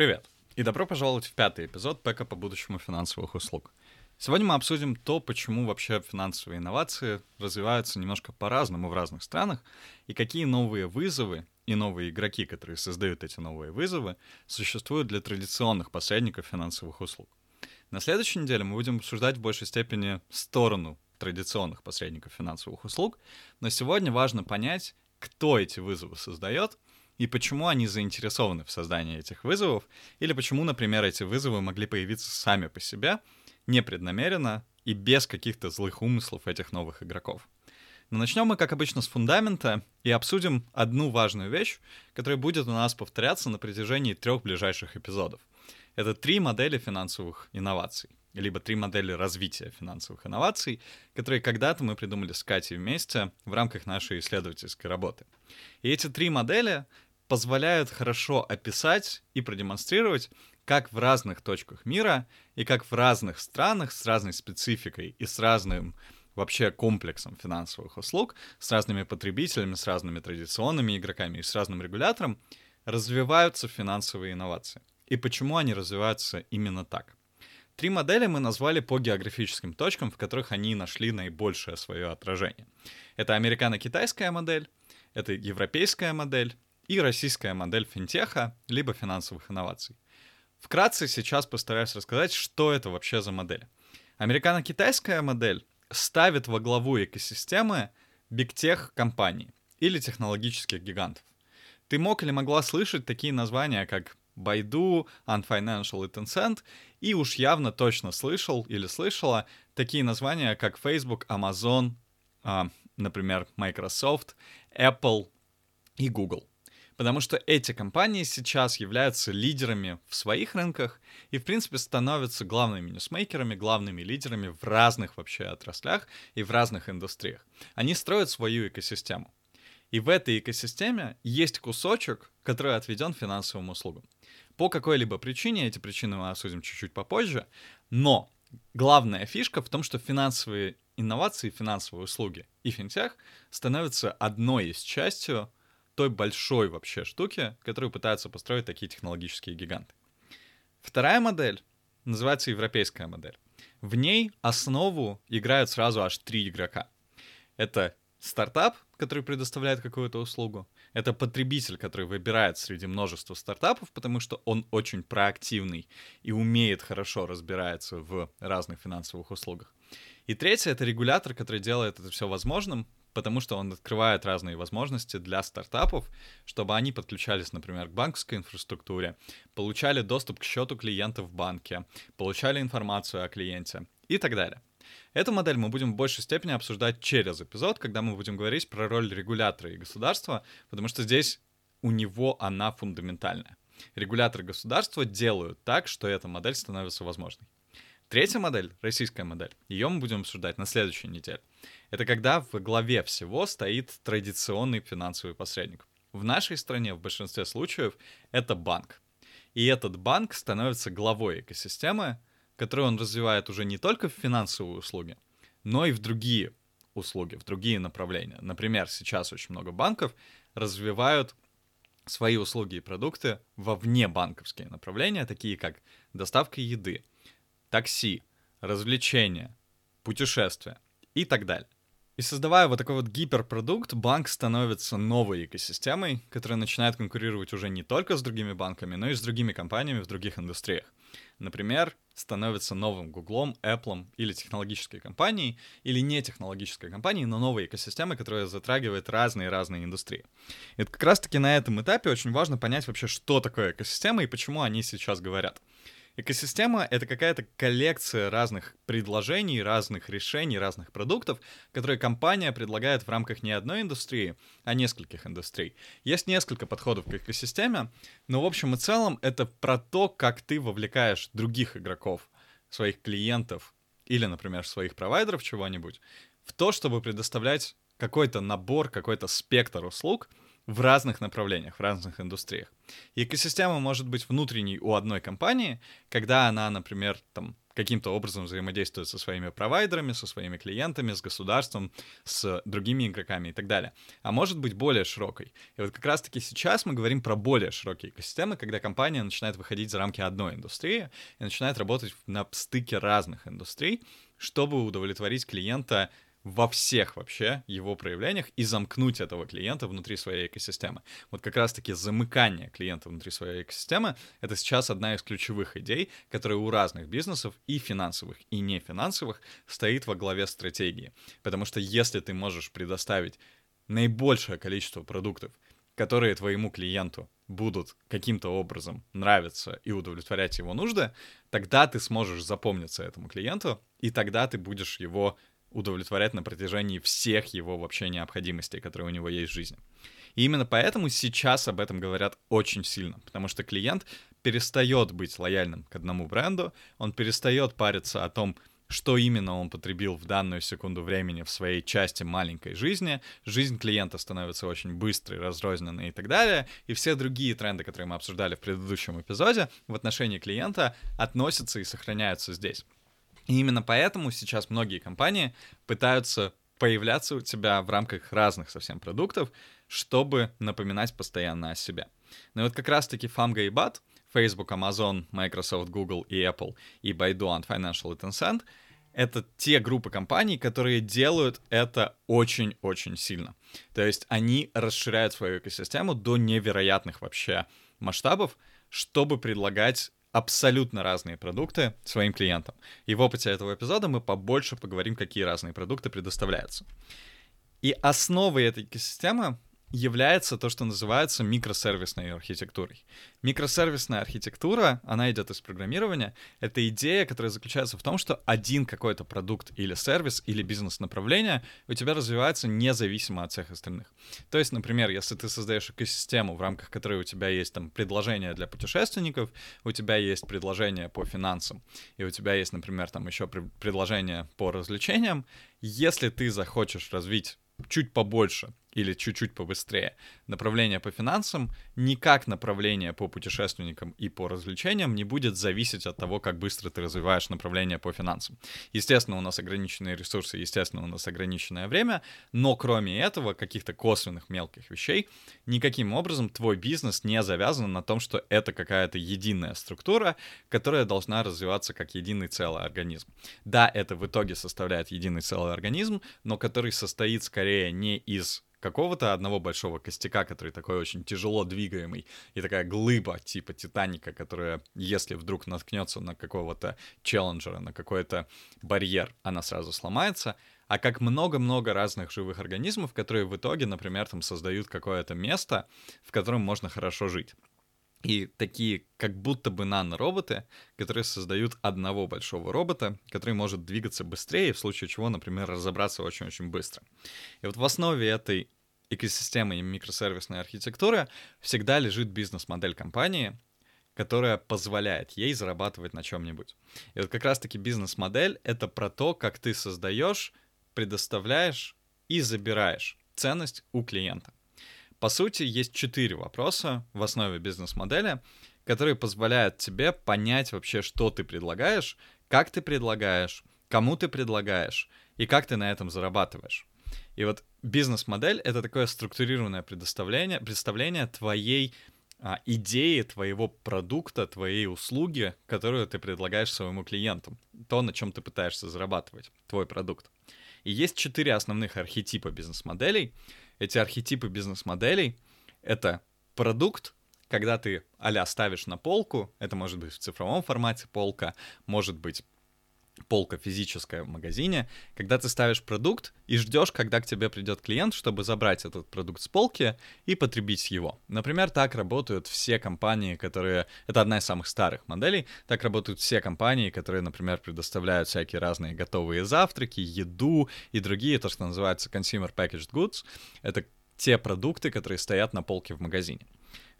Привет! И добро пожаловать в пятый эпизод ПЭКа по будущему финансовых услуг. Сегодня мы обсудим то, почему вообще финансовые инновации развиваются немножко по-разному в разных странах, и какие новые вызовы и новые игроки, которые создают эти новые вызовы, существуют для традиционных посредников финансовых услуг. На следующей неделе мы будем обсуждать в большей степени сторону традиционных посредников финансовых услуг, но сегодня важно понять, кто эти вызовы создает и почему они заинтересованы в создании этих вызовов, или почему, например, эти вызовы могли появиться сами по себе, непреднамеренно и без каких-то злых умыслов этих новых игроков. Но начнем мы, как обычно, с фундамента и обсудим одну важную вещь, которая будет у нас повторяться на протяжении трех ближайших эпизодов. Это три модели финансовых инноваций, либо три модели развития финансовых инноваций, которые когда-то мы придумали с Катей вместе в рамках нашей исследовательской работы. И эти три модели позволяют хорошо описать и продемонстрировать, как в разных точках мира и как в разных странах с разной спецификой и с разным вообще комплексом финансовых услуг, с разными потребителями, с разными традиционными игроками и с разным регулятором развиваются финансовые инновации. И почему они развиваются именно так. Три модели мы назвали по географическим точкам, в которых они нашли наибольшее свое отражение. Это американо-китайская модель, это европейская модель и российская модель финтеха, либо финансовых инноваций. Вкратце сейчас постараюсь рассказать, что это вообще за модель. Американо-китайская модель ставит во главу экосистемы бигтех компаний или технологических гигантов. Ты мог или могла слышать такие названия, как Baidu, Unfinancial и Tencent, и уж явно точно слышал или слышала такие названия, как Facebook, Amazon, э, например, Microsoft, Apple и Google потому что эти компании сейчас являются лидерами в своих рынках и, в принципе, становятся главными ньюсмейкерами, главными лидерами в разных вообще отраслях и в разных индустриях. Они строят свою экосистему. И в этой экосистеме есть кусочек, который отведен финансовым услугам. По какой-либо причине, эти причины мы обсудим чуть-чуть попозже, но главная фишка в том, что финансовые инновации, финансовые услуги и финтех становятся одной из частью той большой вообще штуки, которую пытаются построить такие технологические гиганты. Вторая модель называется европейская модель. В ней основу играют сразу аж три игрока. Это стартап, который предоставляет какую-то услугу. Это потребитель, который выбирает среди множества стартапов, потому что он очень проактивный и умеет хорошо разбираться в разных финансовых услугах. И третье — это регулятор, который делает это все возможным, потому что он открывает разные возможности для стартапов, чтобы они подключались, например, к банковской инфраструктуре, получали доступ к счету клиента в банке, получали информацию о клиенте и так далее. Эту модель мы будем в большей степени обсуждать через эпизод, когда мы будем говорить про роль регулятора и государства, потому что здесь у него она фундаментальная. Регуляторы государства делают так, что эта модель становится возможной. Третья модель, российская модель, ее мы будем обсуждать на следующей неделе. Это когда в главе всего стоит традиционный финансовый посредник. В нашей стране в большинстве случаев это банк. И этот банк становится главой экосистемы, которую он развивает уже не только в финансовые услуги, но и в другие услуги, в другие направления. Например, сейчас очень много банков развивают свои услуги и продукты во внебанковские направления, такие как доставка еды, такси, развлечения, путешествия и так далее. И создавая вот такой вот гиперпродукт, банк становится новой экосистемой, которая начинает конкурировать уже не только с другими банками, но и с другими компаниями в других индустриях. Например, становится новым Гуглом, Apple или технологической компанией, или не технологической компанией, но новой экосистемой, которая затрагивает разные-разные индустрии. И как раз-таки на этом этапе очень важно понять вообще, что такое экосистема и почему они сейчас говорят. Экосистема — это какая-то коллекция разных предложений, разных решений, разных продуктов, которые компания предлагает в рамках не одной индустрии, а нескольких индустрий. Есть несколько подходов к экосистеме, но в общем и целом это про то, как ты вовлекаешь других игроков, своих клиентов или, например, своих провайдеров чего-нибудь, в то, чтобы предоставлять какой-то набор, какой-то спектр услуг в разных направлениях, в разных индустриях. Экосистема может быть внутренней у одной компании, когда она, например, там каким-то образом взаимодействует со своими провайдерами, со своими клиентами, с государством, с другими игроками и так далее. А может быть более широкой. И вот как раз-таки сейчас мы говорим про более широкие экосистемы, когда компания начинает выходить за рамки одной индустрии и начинает работать на стыке разных индустрий, чтобы удовлетворить клиента во всех вообще его проявлениях и замкнуть этого клиента внутри своей экосистемы. Вот как раз-таки замыкание клиента внутри своей экосистемы — это сейчас одна из ключевых идей, которая у разных бизнесов и финансовых, и не финансовых стоит во главе стратегии. Потому что если ты можешь предоставить наибольшее количество продуктов, которые твоему клиенту будут каким-то образом нравиться и удовлетворять его нужды, тогда ты сможешь запомниться этому клиенту, и тогда ты будешь его удовлетворять на протяжении всех его вообще необходимостей, которые у него есть в жизни. И именно поэтому сейчас об этом говорят очень сильно, потому что клиент перестает быть лояльным к одному бренду, он перестает париться о том, что именно он потребил в данную секунду времени в своей части маленькой жизни. Жизнь клиента становится очень быстрой, разрозненной и так далее. И все другие тренды, которые мы обсуждали в предыдущем эпизоде, в отношении клиента относятся и сохраняются здесь. И именно поэтому сейчас многие компании пытаются появляться у тебя в рамках разных совсем продуктов, чтобы напоминать постоянно о себе. Ну и вот как раз-таки Famga и BAT, Facebook, Amazon, Microsoft, Google и Apple, и Baidu, and Financial и Tencent — это те группы компаний, которые делают это очень-очень сильно. То есть они расширяют свою экосистему до невероятных вообще масштабов, чтобы предлагать абсолютно разные продукты своим клиентам. И в опыте этого эпизода мы побольше поговорим, какие разные продукты предоставляются. И основой этой экосистемы является то, что называется микросервисной архитектурой. Микросервисная архитектура, она идет из программирования. Это идея, которая заключается в том, что один какой-то продукт или сервис или бизнес-направление у тебя развивается независимо от всех остальных. То есть, например, если ты создаешь экосистему, в рамках которой у тебя есть там предложение для путешественников, у тебя есть предложение по финансам, и у тебя есть, например, там еще предложение по развлечениям, если ты захочешь развить чуть побольше или чуть-чуть побыстрее. Направление по финансам никак направление по путешественникам и по развлечениям не будет зависеть от того, как быстро ты развиваешь направление по финансам. Естественно, у нас ограниченные ресурсы, естественно, у нас ограниченное время, но кроме этого, каких-то косвенных мелких вещей, никаким образом твой бизнес не завязан на том, что это какая-то единая структура, которая должна развиваться как единый целый организм. Да, это в итоге составляет единый целый организм, но который состоит скорее не из какого-то одного большого костяка, который такой очень тяжело двигаемый, и такая глыба типа Титаника, которая, если вдруг наткнется на какого-то челленджера, на какой-то барьер, она сразу сломается, а как много-много разных живых организмов, которые в итоге, например, там создают какое-то место, в котором можно хорошо жить. И такие как будто бы нанороботы, которые создают одного большого робота, который может двигаться быстрее, в случае чего, например, разобраться очень-очень быстро. И вот в основе этой экосистемы и микросервисной архитектуры всегда лежит бизнес-модель компании, которая позволяет ей зарабатывать на чем-нибудь. И вот как раз-таки бизнес-модель — это про то, как ты создаешь, предоставляешь и забираешь ценность у клиента. По сути, есть четыре вопроса в основе бизнес-модели, которые позволяют тебе понять вообще, что ты предлагаешь, как ты предлагаешь, кому ты предлагаешь и как ты на этом зарабатываешь. И вот бизнес-модель — это такое структурированное предоставление, представление твоей а, идеи, твоего продукта, твоей услуги, которую ты предлагаешь своему клиенту. То, на чем ты пытаешься зарабатывать, твой продукт. И есть четыре основных архетипа бизнес-моделей — эти архетипы бизнес-моделей — это продукт, когда ты а ставишь на полку, это может быть в цифровом формате полка, может быть полка физическая в магазине, когда ты ставишь продукт и ждешь, когда к тебе придет клиент, чтобы забрать этот продукт с полки и потребить его. Например, так работают все компании, которые... Это одна из самых старых моделей. Так работают все компании, которые, например, предоставляют всякие разные готовые завтраки, еду и другие, то, что называется consumer packaged goods. Это те продукты, которые стоят на полке в магазине.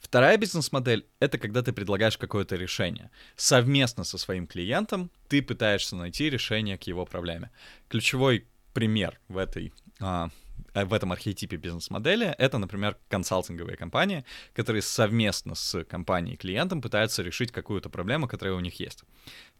Вторая бизнес-модель — это когда ты предлагаешь какое-то решение. Совместно со своим клиентом ты пытаешься найти решение к его проблеме. Ключевой пример в этой а, э, в этом архетипе бизнес-модели, это, например, консалтинговые компании, которые совместно с компанией-клиентом пытаются решить какую-то проблему, которая у них есть.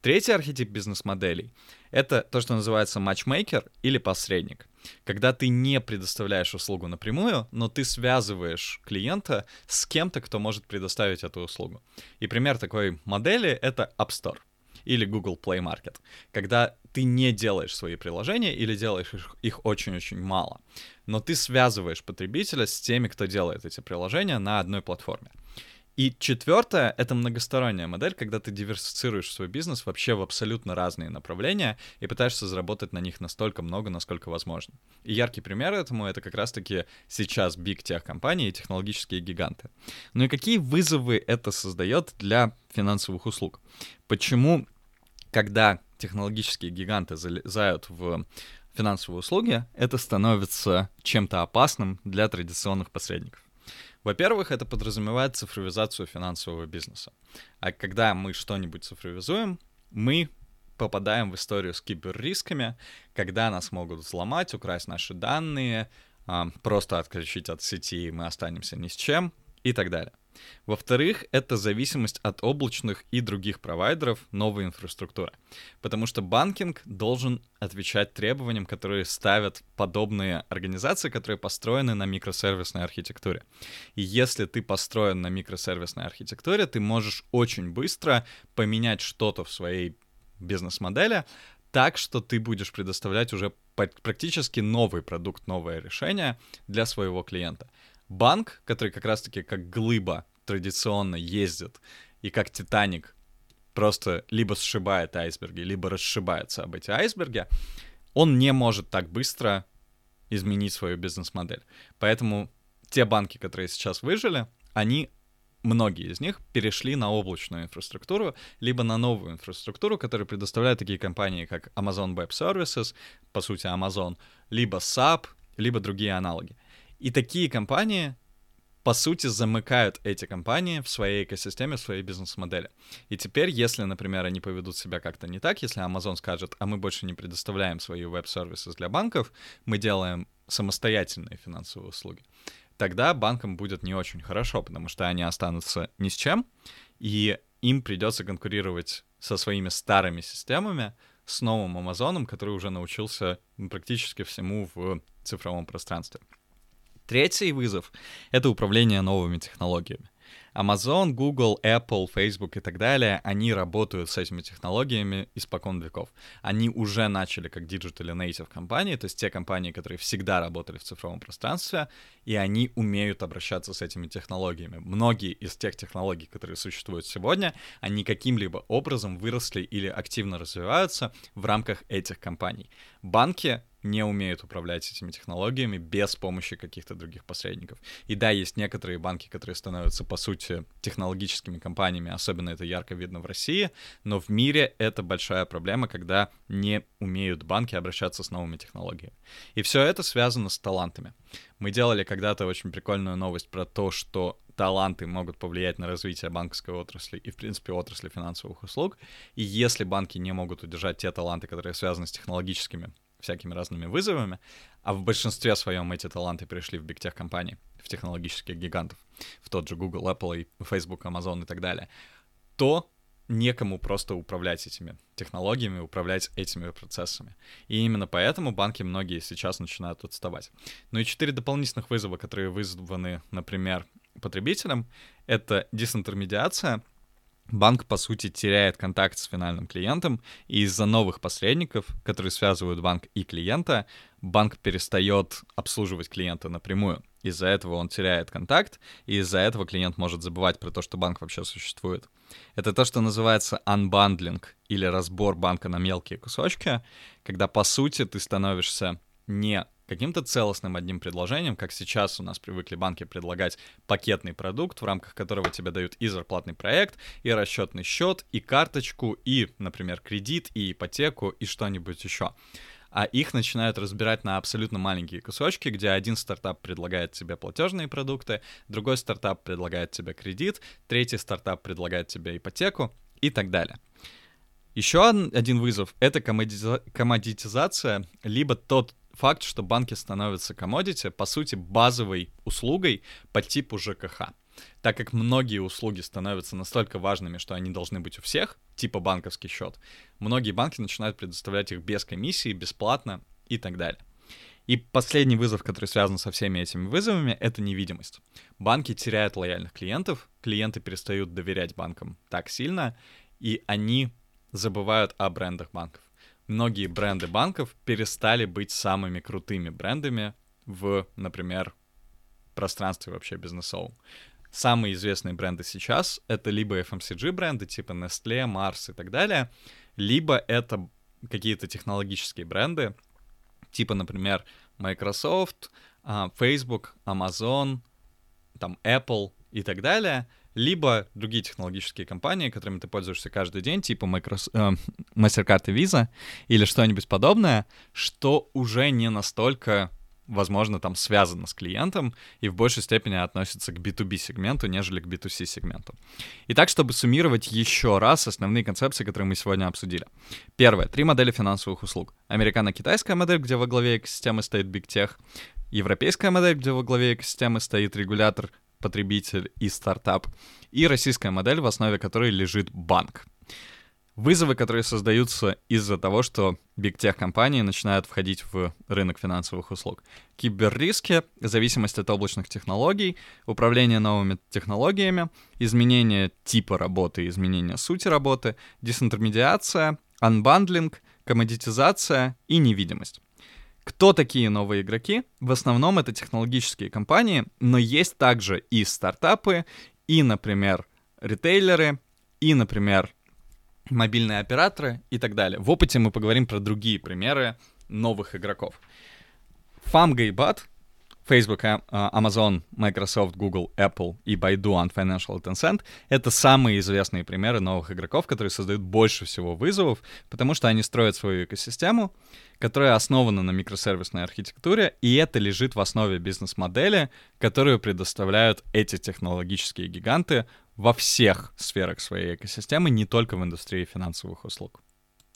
Третий архетип бизнес-моделей — это то, что называется матчмейкер или посредник. Когда ты не предоставляешь услугу напрямую, но ты связываешь клиента с кем-то, кто может предоставить эту услугу. И пример такой модели — это App Store или Google Play Market, когда ты не делаешь свои приложения или делаешь их очень-очень мало, но ты связываешь потребителя с теми, кто делает эти приложения на одной платформе. И четвертое — это многосторонняя модель, когда ты диверсифицируешь свой бизнес вообще в абсолютно разные направления и пытаешься заработать на них настолько много, насколько возможно. И яркий пример этому — это как раз-таки сейчас биг тех компании и технологические гиганты. Ну и какие вызовы это создает для финансовых услуг? Почему, когда технологические гиганты залезают в финансовые услуги, это становится чем-то опасным для традиционных посредников? Во-первых, это подразумевает цифровизацию финансового бизнеса. А когда мы что-нибудь цифровизуем, мы попадаем в историю с киберрисками, когда нас могут взломать, украсть наши данные, просто отключить от сети, и мы останемся ни с чем и так далее. Во-вторых, это зависимость от облачных и других провайдеров новой инфраструктуры. Потому что банкинг должен отвечать требованиям, которые ставят подобные организации, которые построены на микросервисной архитектуре. И если ты построен на микросервисной архитектуре, ты можешь очень быстро поменять что-то в своей бизнес-модели, так, что ты будешь предоставлять уже практически новый продукт, новое решение для своего клиента. Банк, который как раз-таки как глыба традиционно ездит, и как Титаник просто либо сшибает айсберги, либо расшибается об эти айсберги, он не может так быстро изменить свою бизнес-модель. Поэтому те банки, которые сейчас выжили, они, многие из них, перешли на облачную инфраструктуру, либо на новую инфраструктуру, которую предоставляют такие компании, как Amazon Web Services, по сути Amazon, либо SAP, либо другие аналоги. И такие компании по сути, замыкают эти компании в своей экосистеме, в своей бизнес-модели. И теперь, если, например, они поведут себя как-то не так, если Amazon скажет, а мы больше не предоставляем свои веб-сервисы для банков, мы делаем самостоятельные финансовые услуги, тогда банкам будет не очень хорошо, потому что они останутся ни с чем, и им придется конкурировать со своими старыми системами, с новым Амазоном, который уже научился практически всему в цифровом пространстве. Третий вызов — это управление новыми технологиями. Amazon, Google, Apple, Facebook и так далее, они работают с этими технологиями испокон веков. Они уже начали как digital native компании, то есть те компании, которые всегда работали в цифровом пространстве, и они умеют обращаться с этими технологиями. Многие из тех технологий, которые существуют сегодня, они каким-либо образом выросли или активно развиваются в рамках этих компаний. Банки не умеют управлять этими технологиями без помощи каких-то других посредников. И да, есть некоторые банки, которые становятся, по сути, технологическими компаниями, особенно это ярко видно в России, но в мире это большая проблема, когда не умеют банки обращаться с новыми технологиями. И все это связано с талантами. Мы делали когда-то очень прикольную новость про то, что таланты могут повлиять на развитие банковской отрасли и, в принципе, отрасли финансовых услуг. И если банки не могут удержать те таланты, которые связаны с технологическими всякими разными вызовами, а в большинстве своем эти таланты пришли в бигтех компании, в технологических гигантов, в тот же Google, Apple, и Facebook, Amazon и так далее, то некому просто управлять этими технологиями, управлять этими процессами. И именно поэтому банки многие сейчас начинают отставать. Ну и четыре дополнительных вызова, которые вызваны, например, потребителям, это дисинтермедиация — банк, по сути, теряет контакт с финальным клиентом, и из-за новых посредников, которые связывают банк и клиента, банк перестает обслуживать клиента напрямую. Из-за этого он теряет контакт, и из-за этого клиент может забывать про то, что банк вообще существует. Это то, что называется unbundling, или разбор банка на мелкие кусочки, когда, по сути, ты становишься не каким-то целостным одним предложением, как сейчас у нас привыкли банки предлагать пакетный продукт, в рамках которого тебе дают и зарплатный проект, и расчетный счет, и карточку, и, например, кредит, и ипотеку, и что-нибудь еще а их начинают разбирать на абсолютно маленькие кусочки, где один стартап предлагает тебе платежные продукты, другой стартап предлагает тебе кредит, третий стартап предлагает тебе ипотеку и так далее. Еще один вызов — это коммодитизация, либо тот факт, что банки становятся комодити, по сути, базовой услугой по типу ЖКХ. Так как многие услуги становятся настолько важными, что они должны быть у всех, типа банковский счет, многие банки начинают предоставлять их без комиссии, бесплатно и так далее. И последний вызов, который связан со всеми этими вызовами, это невидимость. Банки теряют лояльных клиентов, клиенты перестают доверять банкам так сильно, и они забывают о брендах банков. Многие бренды банков перестали быть самыми крутыми брендами в, например, пространстве вообще бизнесовом. Самые известные бренды сейчас — это либо FMCG бренды типа Nestle, Mars и так далее, либо это какие-то технологические бренды, типа, например, Microsoft, а, Facebook, Amazon, там Apple и так далее, либо другие технологические компании, которыми ты пользуешься каждый день, типа э, MasterCard и Visa или что-нибудь подобное, что уже не настолько возможно, там связано с клиентом и в большей степени относится к B2B сегменту, нежели к B2C сегменту. Итак, чтобы суммировать еще раз основные концепции, которые мы сегодня обсудили. Первое. Три модели финансовых услуг. Американо-китайская модель, где во главе экосистемы стоит Big Tech. Европейская модель, где во главе экосистемы стоит регулятор, потребитель и стартап. И российская модель, в основе которой лежит банк. Вызовы, которые создаются из-за того, что big tech компании начинают входить в рынок финансовых услуг. Киберриски, зависимость от облачных технологий, управление новыми технологиями, изменение типа работы, изменение сути работы, дезинтермедиация, unbundling, коммодитизация и невидимость. Кто такие новые игроки? В основном это технологические компании, но есть также и стартапы, и, например, ритейлеры, и, например, мобильные операторы и так далее. В опыте мы поговорим про другие примеры новых игроков. Famga и BAT, Facebook, а, Amazon, Microsoft, Google, Apple и Baidu, Ant Financial и Tencent — это самые известные примеры новых игроков, которые создают больше всего вызовов, потому что они строят свою экосистему, которая основана на микросервисной архитектуре, и это лежит в основе бизнес-модели, которую предоставляют эти технологические гиганты во всех сферах своей экосистемы, не только в индустрии финансовых услуг.